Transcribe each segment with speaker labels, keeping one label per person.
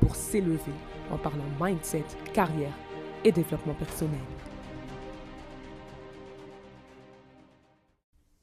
Speaker 1: pour s'élever en parlant mindset, carrière et développement personnel.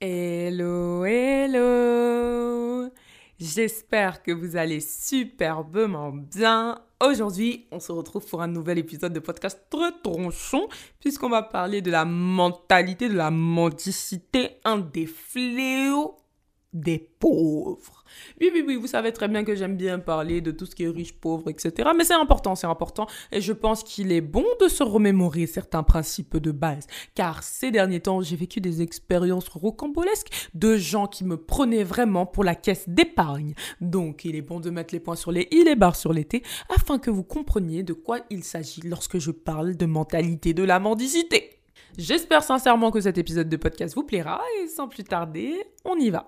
Speaker 1: Hello, hello J'espère que vous allez superbement bien. Aujourd'hui, on se retrouve pour un nouvel épisode de podcast très tronchon, puisqu'on va parler de la mentalité, de la mendicité, un des fléaux des pauvres. Oui, oui, oui, vous savez très bien que j'aime bien parler de tout ce qui est riche, pauvre, etc. Mais c'est important, c'est important. Et je pense qu'il est bon de se remémorer certains principes de base. Car ces derniers temps, j'ai vécu des expériences rocambolesques de gens qui me prenaient vraiment pour la caisse d'épargne. Donc, il est bon de mettre les points sur les i, les barres sur les t, afin que vous compreniez de quoi il s'agit lorsque je parle de mentalité de la mendicité. J'espère sincèrement que cet épisode de podcast vous plaira et sans plus tarder, on y va.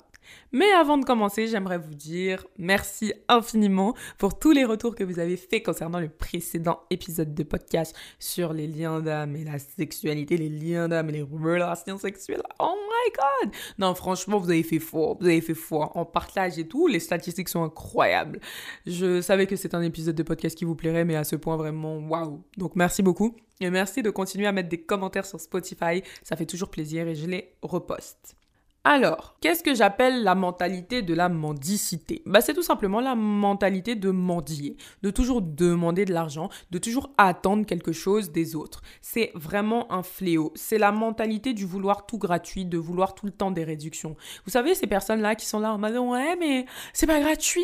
Speaker 1: Mais avant de commencer, j'aimerais vous dire merci infiniment pour tous les retours que vous avez faits concernant le précédent épisode de podcast sur les liens d'âme et la sexualité, les liens d'âme et les relations sexuelles. Oh my god! Non, franchement, vous avez fait fort, vous avez fait fort. En partage et tout, les statistiques sont incroyables. Je savais que c'est un épisode de podcast qui vous plairait, mais à ce point vraiment, waouh! Donc merci beaucoup. Et merci de continuer à mettre des commentaires sur Spotify, ça fait toujours plaisir et je les reposte. Alors, qu'est-ce que j'appelle la mentalité de la mendicité? Bah, C'est tout simplement la mentalité de mendier, de toujours demander de l'argent, de toujours attendre quelque chose des autres. C'est vraiment un fléau. C'est la mentalité du vouloir tout gratuit, de vouloir tout le temps des réductions. Vous savez, ces personnes-là qui sont là en mode Ouais, mais c'est pas gratuit?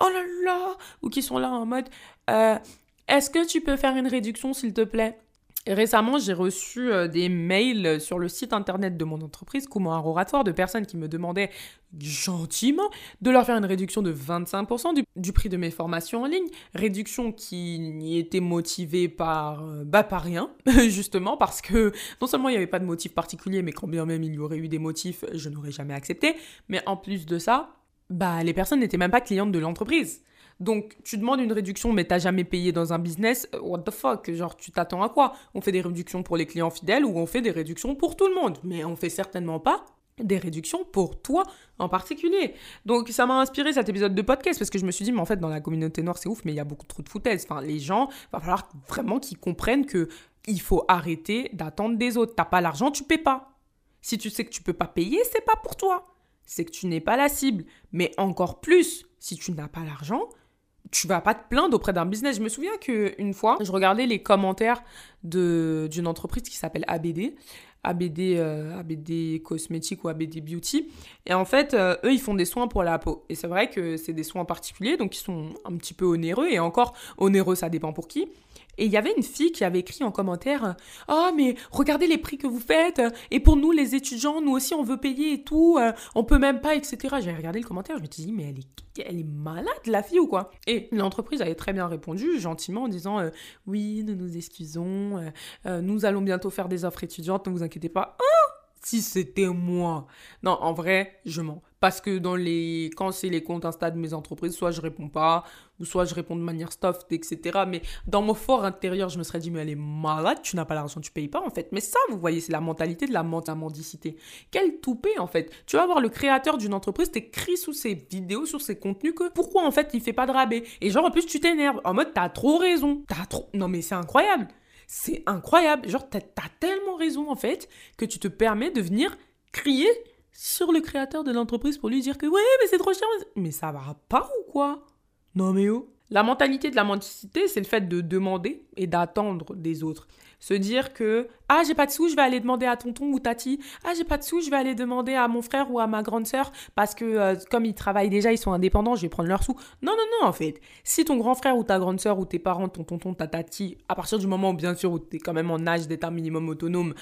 Speaker 1: Oh là là Ou qui sont là en mode euh, Est-ce que tu peux faire une réduction, s'il te plaît? Récemment, j'ai reçu euh, des mails sur le site internet de mon entreprise, Comment un oratoire, de personnes qui me demandaient gentiment de leur faire une réduction de 25% du, prix de mes formations en ligne. Réduction qui était motivée par, euh, bah, pas rien, justement, parce que non seulement il n'y avait pas de motif particulier, mais quand bien même il y aurait eu des motifs, je n'aurais jamais accepté. Mais en plus de ça, bah, les personnes n'étaient même pas clientes de l'entreprise. Donc, tu demandes une réduction, mais t'as jamais payé dans un business. Euh, what the fuck? Genre, tu t'attends à quoi? On fait des réductions pour les clients fidèles ou on fait des réductions pour tout le monde? Mais on fait certainement pas des réductions pour toi en particulier. Donc ça m'a inspiré cet épisode de podcast parce que je me suis dit mais en fait dans la communauté noire c'est ouf mais il y a beaucoup trop de foutaises. Enfin les gens, va falloir vraiment qu'ils comprennent que il faut arrêter d'attendre des autres. T'as pas l'argent, tu paies pas. Si tu sais que tu peux pas payer, c'est pas pour toi. C'est que tu n'es pas la cible. Mais encore plus, si tu n'as pas l'argent, tu vas pas te plaindre auprès d'un business. Je me souviens qu'une fois, je regardais les commentaires d'une entreprise qui s'appelle ABD. ABD, euh, ABD ou ABD beauty. Et en fait, euh, eux, ils font des soins pour la peau. Et c'est vrai que c'est des soins particuliers, donc ils sont un petit peu onéreux. Et encore, onéreux, ça dépend pour qui. Et il y avait une fille qui avait écrit en commentaire Ah, oh, mais regardez les prix que vous faites, et pour nous, les étudiants, nous aussi, on veut payer et tout, euh, on peut même pas, etc. J'avais regardé le commentaire, je me suis dit Mais elle est, elle est malade, la fille, ou quoi? Et l'entreprise avait très bien répondu, gentiment, en disant euh, Oui, nous nous excusons, euh, nous allons bientôt faire des offres étudiantes, ne vous inquiétez pas. Oh si c'était moi. Non, en vrai, je mens. Parce que dans les, quand c'est les comptes Insta de mes entreprises, soit je réponds pas, ou soit je réponds de manière soft, etc. Mais dans mon fort intérieur, je me serais dit, mais elle est malade, tu n'as pas l'argent, tu payes pas, en fait. Mais ça, vous voyez, c'est la mentalité de la mendicité. Quel toupé, en fait. Tu vas voir le créateur d'une entreprise t'écrit sous ses vidéos, sur ses contenus, que pourquoi, en fait, il fait pas de rabais? Et genre, en plus, tu t'énerves. En mode, t'as trop raison. T'as trop. Non, mais c'est incroyable. C'est incroyable. Genre, t'as as tellement raison, en fait, que tu te permets de venir crier sur le créateur de l'entreprise pour lui dire que ouais, mais c'est trop cher. Mais ça va pas ou quoi? Non mais oh. La mentalité de la mendicité, c'est le fait de demander et d'attendre des autres. Se dire que ah j'ai pas de sous, je vais aller demander à tonton ou tati. Ah j'ai pas de sous, je vais aller demander à mon frère ou à ma grande sœur parce que euh, comme ils travaillent déjà, ils sont indépendants, je vais prendre leurs sous. Non non non en fait. Si ton grand frère ou ta grande sœur ou tes parents, ton tonton, ta tati, à partir du moment où bien sûr où tu es quand même en âge d'être un minimum autonome,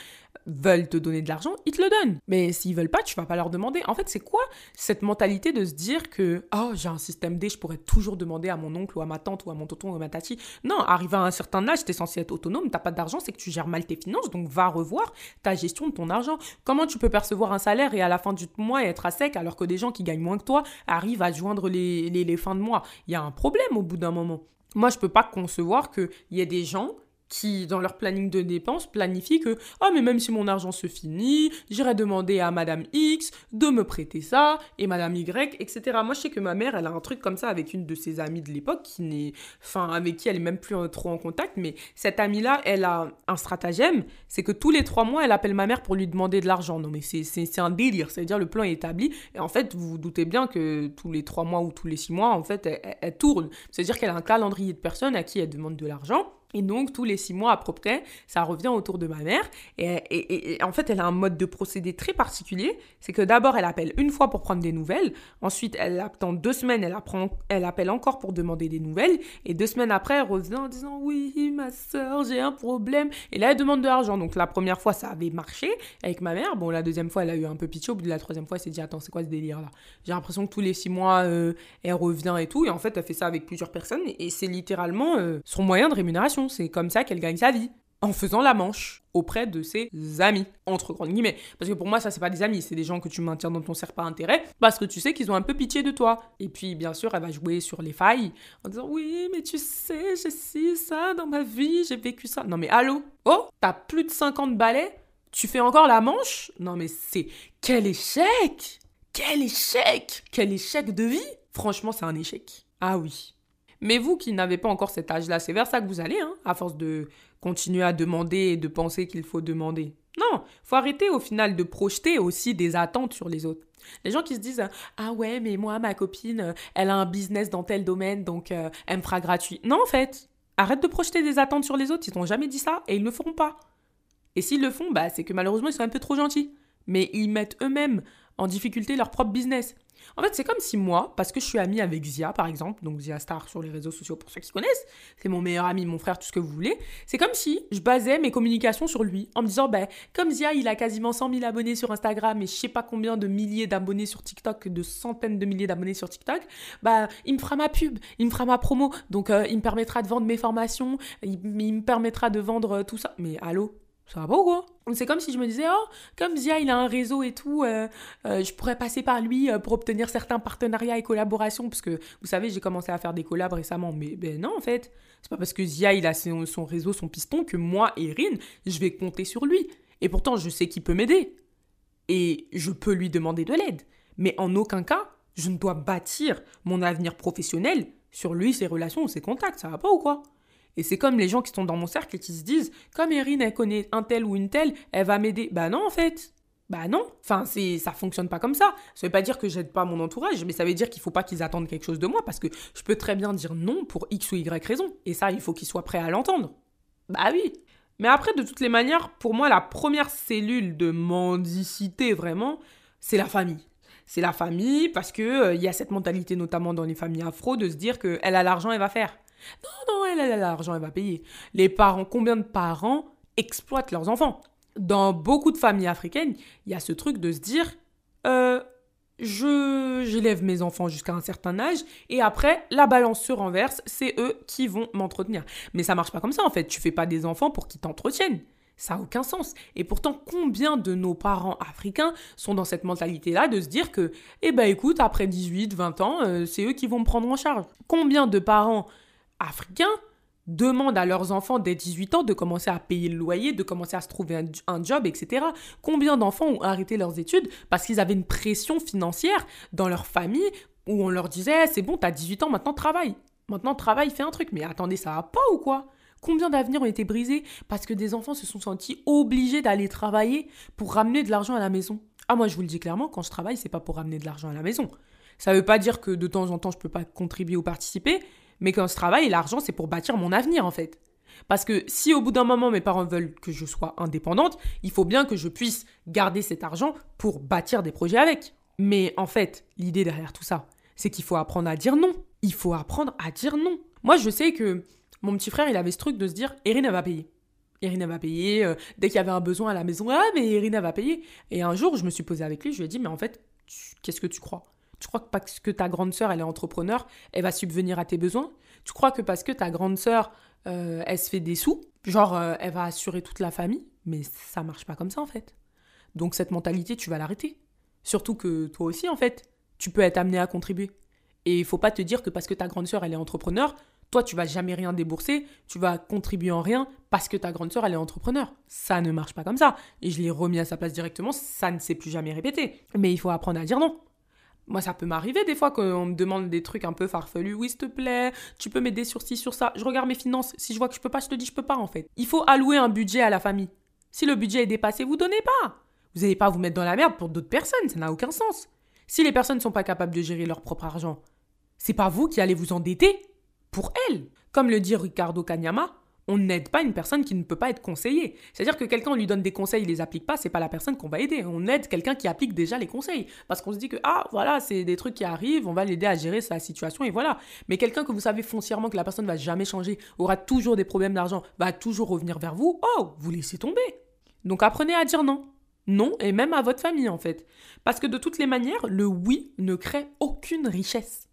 Speaker 1: veulent te donner de l'argent, ils te le donnent. Mais s'ils veulent pas, tu vas pas leur demander. En fait, c'est quoi cette mentalité de se dire que oh, j'ai un système D, je pourrais toujours demander à mon oncle ou à ma tante ou à mon tonton ou à ma tati. Non, arrivé à un certain âge, tu es censé être autonome, t'as pas d'argent, c'est que tu gères mal tes finances, donc va revoir ta gestion de ton argent. Comment tu peux percevoir un salaire et à la fin du mois être à sec alors que des gens qui gagnent moins que toi arrivent à joindre les, les, les fins de mois? Il y a un problème au bout d'un moment. Moi, je peux pas concevoir qu'il y ait des gens qui, dans leur planning de dépenses, planifient que « Ah, mais même si mon argent se finit, j'irai demander à Madame X de me prêter ça, et Madame Y, etc. » Moi, je sais que ma mère, elle a un truc comme ça avec une de ses amies de l'époque, qui n'est... Enfin, avec qui elle est même plus trop en contact, mais cette amie-là, elle a un stratagème, c'est que tous les trois mois, elle appelle ma mère pour lui demander de l'argent. Non, mais c'est un délire, c'est-à-dire le plan est établi, et en fait, vous vous doutez bien que tous les trois mois ou tous les six mois, en fait, elle, elle tourne. C'est-à-dire qu'elle a un calendrier de personnes à qui elle demande de l'argent, et donc, tous les six mois à peu près, ça revient autour de ma mère. Et, en fait, elle a un mode de procédé très particulier. C'est que d'abord, elle appelle une fois pour prendre des nouvelles. Ensuite, elle attend deux semaines, elle, apprend, elle appelle encore pour demander des nouvelles. Et deux semaines après, elle revient en disant Oui, ma soeur, j'ai un problème. Et là, elle demande de l'argent. Donc, la première fois, ça avait marché avec ma mère. Bon, la deuxième fois, elle a eu un peu pitié. Au bout de la troisième fois, elle s'est dit Attends, c'est quoi ce délire-là? J'ai l'impression que tous les six mois, euh, elle revient et tout. Et en fait, elle fait ça avec plusieurs personnes. Et c'est littéralement euh, son moyen de rémunération. C'est comme ça qu'elle gagne sa vie. En faisant la manche auprès de ses amis, entre guillemets. Parce que pour moi, ça, c'est pas des amis, c'est des gens que tu maintiens dans ton cercle intérêt, parce que tu sais qu'ils ont un peu pitié de toi. Et puis, bien sûr, elle va jouer sur les failles, en disant Oui, mais tu sais, j'ai si ça dans ma vie, j'ai vécu ça. Non, mais allô? Oh, t'as plus de 50 balais? Tu fais encore la manche? Non, mais c'est. Quel échec Quel échec Quel échec de vie Franchement, c'est un échec. Ah oui. Mais vous qui n'avez pas encore cet âge-là, c'est vers ça que vous allez, hein, à force de continuer à demander et de penser qu'il faut demander. Non, faut arrêter au final de projeter aussi des attentes sur les autres. Les gens qui se disent ah ouais mais moi ma copine elle a un business dans tel domaine donc euh, elle me fera gratuit. Non en fait, arrête de projeter des attentes sur les autres, ils t'ont jamais dit ça et ils ne le feront pas. Et s'ils le font, bah c'est que malheureusement ils sont un peu trop gentils. Mais ils mettent eux-mêmes en difficulté leur propre business. En fait, c'est comme si moi, parce que je suis amie avec Zia, par exemple, donc Zia Star sur les réseaux sociaux pour ceux qui connaissent, c'est mon meilleur ami, mon frère, tout ce que vous voulez, c'est comme si je basais mes communications sur lui, en me disant, ben, comme Zia, il a quasiment 100 000 abonnés sur Instagram et je sais pas combien de milliers d'abonnés sur TikTok, de centaines de milliers d'abonnés sur TikTok, bah, il me fera ma pub, il me fera ma promo, donc euh, il me permettra de vendre mes formations, il me permettra de vendre euh, tout ça. Mais allô? Ça va pas ou quoi? C'est comme si je me disais, oh, comme Zia, il a un réseau et tout, euh, euh, je pourrais passer par lui euh, pour obtenir certains partenariats et collaborations, parce que, vous savez, j'ai commencé à faire des collabs récemment, mais ben non, en fait, c'est pas parce que Zia, il a son, réseau, son piston, que moi, Erin, je vais compter sur lui. Et pourtant, je sais qu'il peut m'aider. Et je peux lui demander de l'aide. Mais en aucun cas, je ne dois bâtir mon avenir professionnel sur lui, ses relations ses contacts, ça va pas ou quoi? Et c'est comme les gens qui sont dans mon cercle et qui se disent, comme Erin, elle connaît un tel ou une telle, elle va m'aider. Bah non, en fait. Bah non. Enfin, c'est, ça fonctionne pas comme ça. Ça veut pas dire que j'aide pas mon entourage, mais ça veut dire qu'il faut pas qu'ils attendent quelque chose de moi parce que je peux très bien dire non pour X ou Y raison. Et ça, il faut qu'ils soient prêts à l'entendre. Bah oui. Mais après, de toutes les manières, pour moi, la première cellule de mendicité, vraiment, c'est la famille. C'est la famille parce que euh, il y a cette mentalité, notamment dans les familles afro, de se dire qu'elle a l'argent, elle va faire. Non, non, elle, a l'argent, elle va payer. Les parents, combien de parents exploitent leurs enfants? Dans beaucoup de familles africaines, il y a ce truc de se dire, euh, je j'élève mes enfants jusqu'à un certain âge et après la balance se renverse, c'est eux qui vont m'entretenir. Mais ça marche pas comme ça en fait, tu fais pas des enfants pour qu'ils t'entretiennent. Ça n'a aucun sens. Et pourtant, combien de nos parents africains sont dans cette mentalité-là de se dire que, eh ben écoute, après 18, 20 ans, euh, c'est eux qui vont me prendre en charge? Combien de parents africains demandent à leurs enfants dès 18 ans de commencer à payer le loyer, de commencer à se trouver un, job, etc. Combien d'enfants ont arrêté leurs études parce qu'ils avaient une pression financière dans leur famille où on leur disait c'est bon, t'as 18 ans, maintenant travaille. Maintenant travaille, fais un truc. Mais attendez, ça va pas ou quoi? Combien d'avenirs ont été brisés parce que des enfants se sont sentis obligés d'aller travailler pour ramener de l'argent à la maison? Ah moi je vous le dis clairement, quand je travaille, c'est pas pour ramener de l'argent à la maison. Ça veut pas dire que de temps en temps je peux pas contribuer ou participer, mais quand je travaille, l'argent, c'est pour bâtir mon avenir, en fait. Parce que si au bout d'un moment mes parents veulent que je sois indépendante, il faut bien que je puisse garder cet argent pour bâtir des projets avec. Mais en fait, l'idée derrière tout ça, c'est qu'il faut apprendre à dire non. Il faut apprendre à dire non. Moi, je sais que mon petit frère, il avait ce truc de se dire, Erin, elle va payer. Irina va payer. euh, dès qu'il y avait un besoin à la maison, ah, mais Irina va payer. Et un jour, je me suis posée avec lui, je lui ai dit, mais en fait, qu'est-ce que tu crois? Tu crois que parce que ta grande sœur, elle est entrepreneur, elle va subvenir à tes besoins? Tu crois que parce que ta grande sœur, euh, elle se fait des sous, genre, euh, elle va assurer toute la famille? Mais ça marche pas comme ça, en fait. Donc, cette mentalité, tu vas l'arrêter. Surtout que toi aussi, en fait, tu peux être amené à contribuer. Et il faut pas te dire que parce que ta grande sœur, elle est entrepreneur, toi, tu vas jamais rien débourser, tu vas contribuer en rien parce que ta grande sœur, elle est entrepreneur. Ça ne marche pas comme ça. Et je l'ai remis à sa place directement, ça ne s'est plus jamais répété. Mais il faut apprendre à dire non. Moi, ça peut m'arriver des fois qu'on me demande des trucs un peu farfelus. Oui, s'il te plaît, tu peux m'aider sur ci, sur ça. Je regarde mes finances. Si je vois que je peux pas, je te dis je peux pas, en fait. Il faut allouer un budget à la famille. Si le budget est dépassé, vous donnez pas. Vous n'allez pas vous mettre dans la merde pour d'autres personnes. Ça n'a aucun sens. Si les personnes ne sont pas capables de gérer leur propre argent, c'est pas vous qui allez vous endetter pour elles. Comme le dit Ricardo Kanyama, on n'aide pas une personne qui ne peut pas être conseillée. C'est-à-dire que quelqu'un on lui donne des conseils, il les applique pas, c'est pas la personne qu'on va aider. On aide quelqu'un qui applique déjà les conseils. Parce qu'on se dit que, ah, voilà, c'est des trucs qui arrivent, on va l'aider à gérer sa situation et voilà. Mais quelqu'un que vous savez foncièrement que la personne va jamais changer, aura toujours des problèmes d'argent, va toujours revenir vers vous, oh, vous laissez tomber. Donc apprenez à dire non. Non, et même à votre famille en fait. Parce que de toutes les manières, le oui ne crée aucune richesse.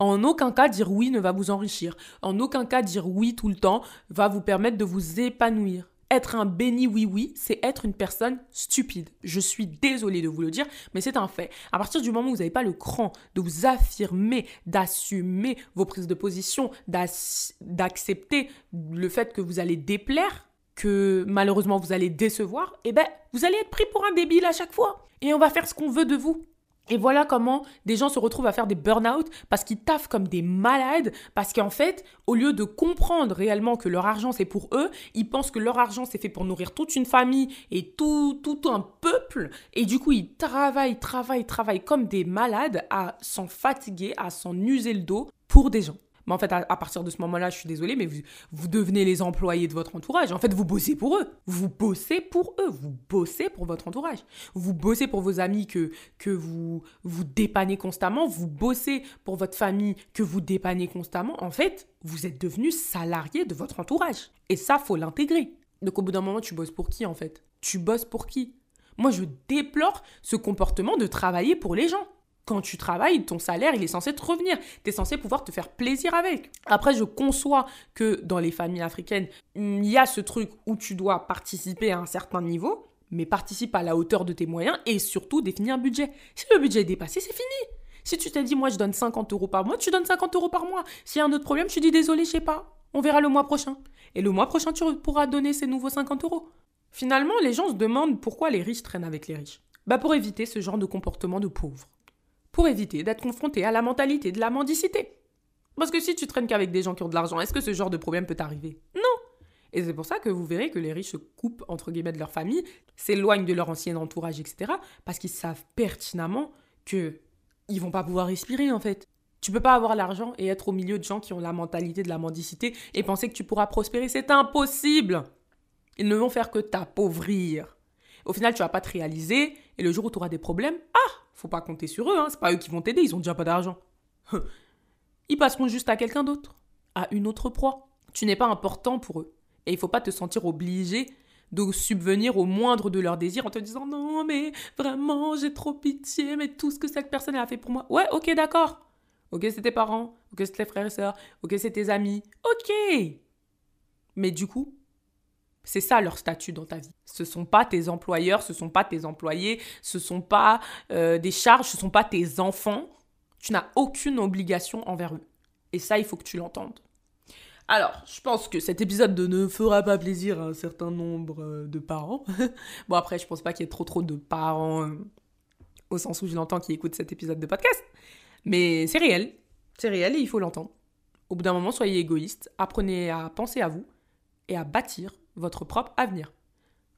Speaker 1: En aucun cas, dire oui ne va vous enrichir. En aucun cas, dire oui tout le temps va vous permettre de vous épanouir. Être un béni oui-oui, c'est être une personne stupide. Je suis désolée de vous le dire, mais c'est un fait. À partir du moment où vous n'avez pas le cran de vous affirmer, d'assumer vos prises de position, d'accepter le fait que vous allez déplaire, que malheureusement vous allez décevoir, eh ben, vous allez être pris pour un débile à chaque fois. Et on va faire ce qu'on veut de vous. Et voilà comment des gens se retrouvent à faire des burn-out parce qu'ils taffent comme des malades, parce qu'en fait, au lieu de comprendre réellement que leur argent c'est pour eux, ils pensent que leur argent c'est fait pour nourrir toute une famille et tout, tout un peuple. Et du coup, ils travaillent, travaillent, travaillent comme des malades à s'en fatiguer, à s'en user le dos pour des gens. Mais en fait, à, partir de ce moment-là, je suis désolée, mais vous, vous devenez les employés de votre entourage. En fait, vous bossez pour eux. Vous bossez pour eux. Vous bossez pour votre entourage. Vous bossez pour vos amis que, que vous, vous dépannez constamment. Vous bossez pour votre famille que vous dépannez constamment. En fait, vous êtes devenu salarié de votre entourage. Et ça, faut l'intégrer. Donc, au bout d'un moment, tu bosses pour qui, en fait? Tu bosses pour qui? Moi, je déplore ce comportement de travailler pour les gens quand tu travailles, ton salaire, il est censé te revenir. Tu es censé pouvoir te faire plaisir avec. Après, je conçois que dans les familles africaines, il y a ce truc où tu dois participer à un certain niveau, mais participe à la hauteur de tes moyens et surtout définir un budget. Si le budget est dépassé, c'est fini. Si tu t'es dit, moi, je donne 50 euros par mois, tu donnes 50 euros par mois. S'il y a un autre problème, tu dis, désolé, je sais pas. On verra le mois prochain. Et le mois prochain, tu pourras donner ces nouveaux 50 euros. Finalement, les gens se demandent pourquoi les riches traînent avec les riches. Bah pour éviter ce genre de comportement de pauvre pour éviter d'être confronté à la mentalité de la mendicité. Parce que si tu traînes qu'avec des gens qui ont de l'argent, est-ce que ce genre de problème peut t'arriver? Non Et c'est pour ça que vous verrez que les riches se coupent, entre guillemets, de leur famille, s'éloignent de leur ancien entourage, etc. Parce qu'ils savent pertinemment que ils vont pas pouvoir respirer, en fait. Tu peux pas avoir l'argent et être au milieu de gens qui ont la mentalité de la mendicité et penser que tu pourras prospérer. C'est impossible Ils ne vont faire que t'appauvrir. Au final, tu vas pas te réaliser et le jour où tu auras des problèmes, ah faut pas compter sur eux, hein. c'est pas eux qui vont t'aider, ils ont déjà pas d'argent. Ils passeront juste à quelqu'un d'autre, à une autre proie. Tu n'es pas important pour eux. Et il faut pas te sentir obligé de subvenir au moindre de leurs désirs en te disant non mais vraiment j'ai trop pitié mais tout ce que cette personne a fait pour moi. Ouais ok d'accord. Ok c'est tes parents, ok c'est tes frères et sœurs, ok c'est tes amis, ok. Mais du coup, c'est ça leur statut dans ta vie. Ce sont pas tes employeurs, ce sont pas tes employés, ce sont pas euh, des charges, ce sont pas tes enfants. Tu n'as aucune obligation envers eux. Et ça, il faut que tu l'entendes. Alors, je pense que cet épisode ne fera pas plaisir à un certain nombre euh, de parents. bon, après, je pense pas qu'il y ait trop trop de parents euh, au sens où je l'entends qui écoutent cet épisode de podcast. Mais c'est réel. C'est réel et il faut l'entendre. Au bout d'un moment, soyez égoïste, apprenez à penser à vous et à bâtir votre propre avenir.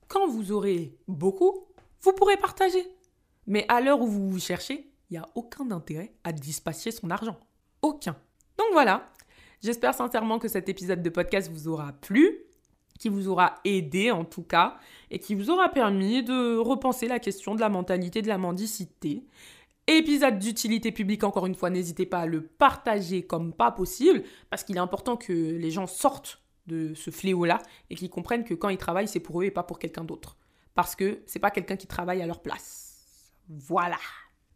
Speaker 1: Quand vous aurez beaucoup, vous pourrez partager. Mais à l'heure où vous cherchez, il n'y a aucun intérêt à dispatcher son argent. Aucun. Donc voilà, j'espère sincèrement que cet épisode de podcast vous aura plu, qui vous aura aidé en tout cas, et qui vous aura permis de repenser la question de la mentalité de la mendicité. Épisode d'utilité publique, encore une fois, n'hésitez pas à le partager comme pas possible, parce qu'il est important que les gens sortent de ce fléau-là et qu'ils comprennent que quand ils travaillent, c'est pour eux et pas pour quelqu'un d'autre. Parce que c'est pas quelqu'un qui travaille à leur place. Voilà.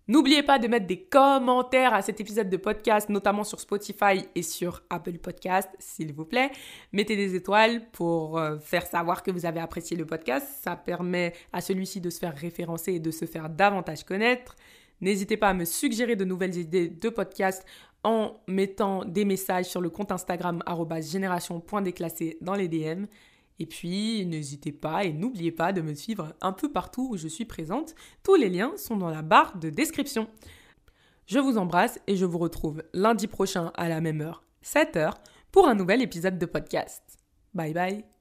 Speaker 1: N'oubliez pas de mettre des commentaires à cet épisode de podcast, notamment sur Spotify et sur Apple Podcast, s'il vous plaît. Mettez des étoiles pour euh, faire savoir que vous avez apprécié le podcast. Ça permet à celui-ci de se faire référencer et de se faire davantage connaître. N'hésitez pas à me suggérer de nouvelles idées de podcast en mettant des messages sur le compte Instagram génération.déclassé dans les DM. Et puis, n'hésitez pas et n'oubliez pas de me suivre un peu partout où je suis présente. Tous les liens sont dans la barre de description. Je vous embrasse et je vous retrouve lundi prochain à la même heure, 7h, pour un nouvel épisode de podcast. Bye bye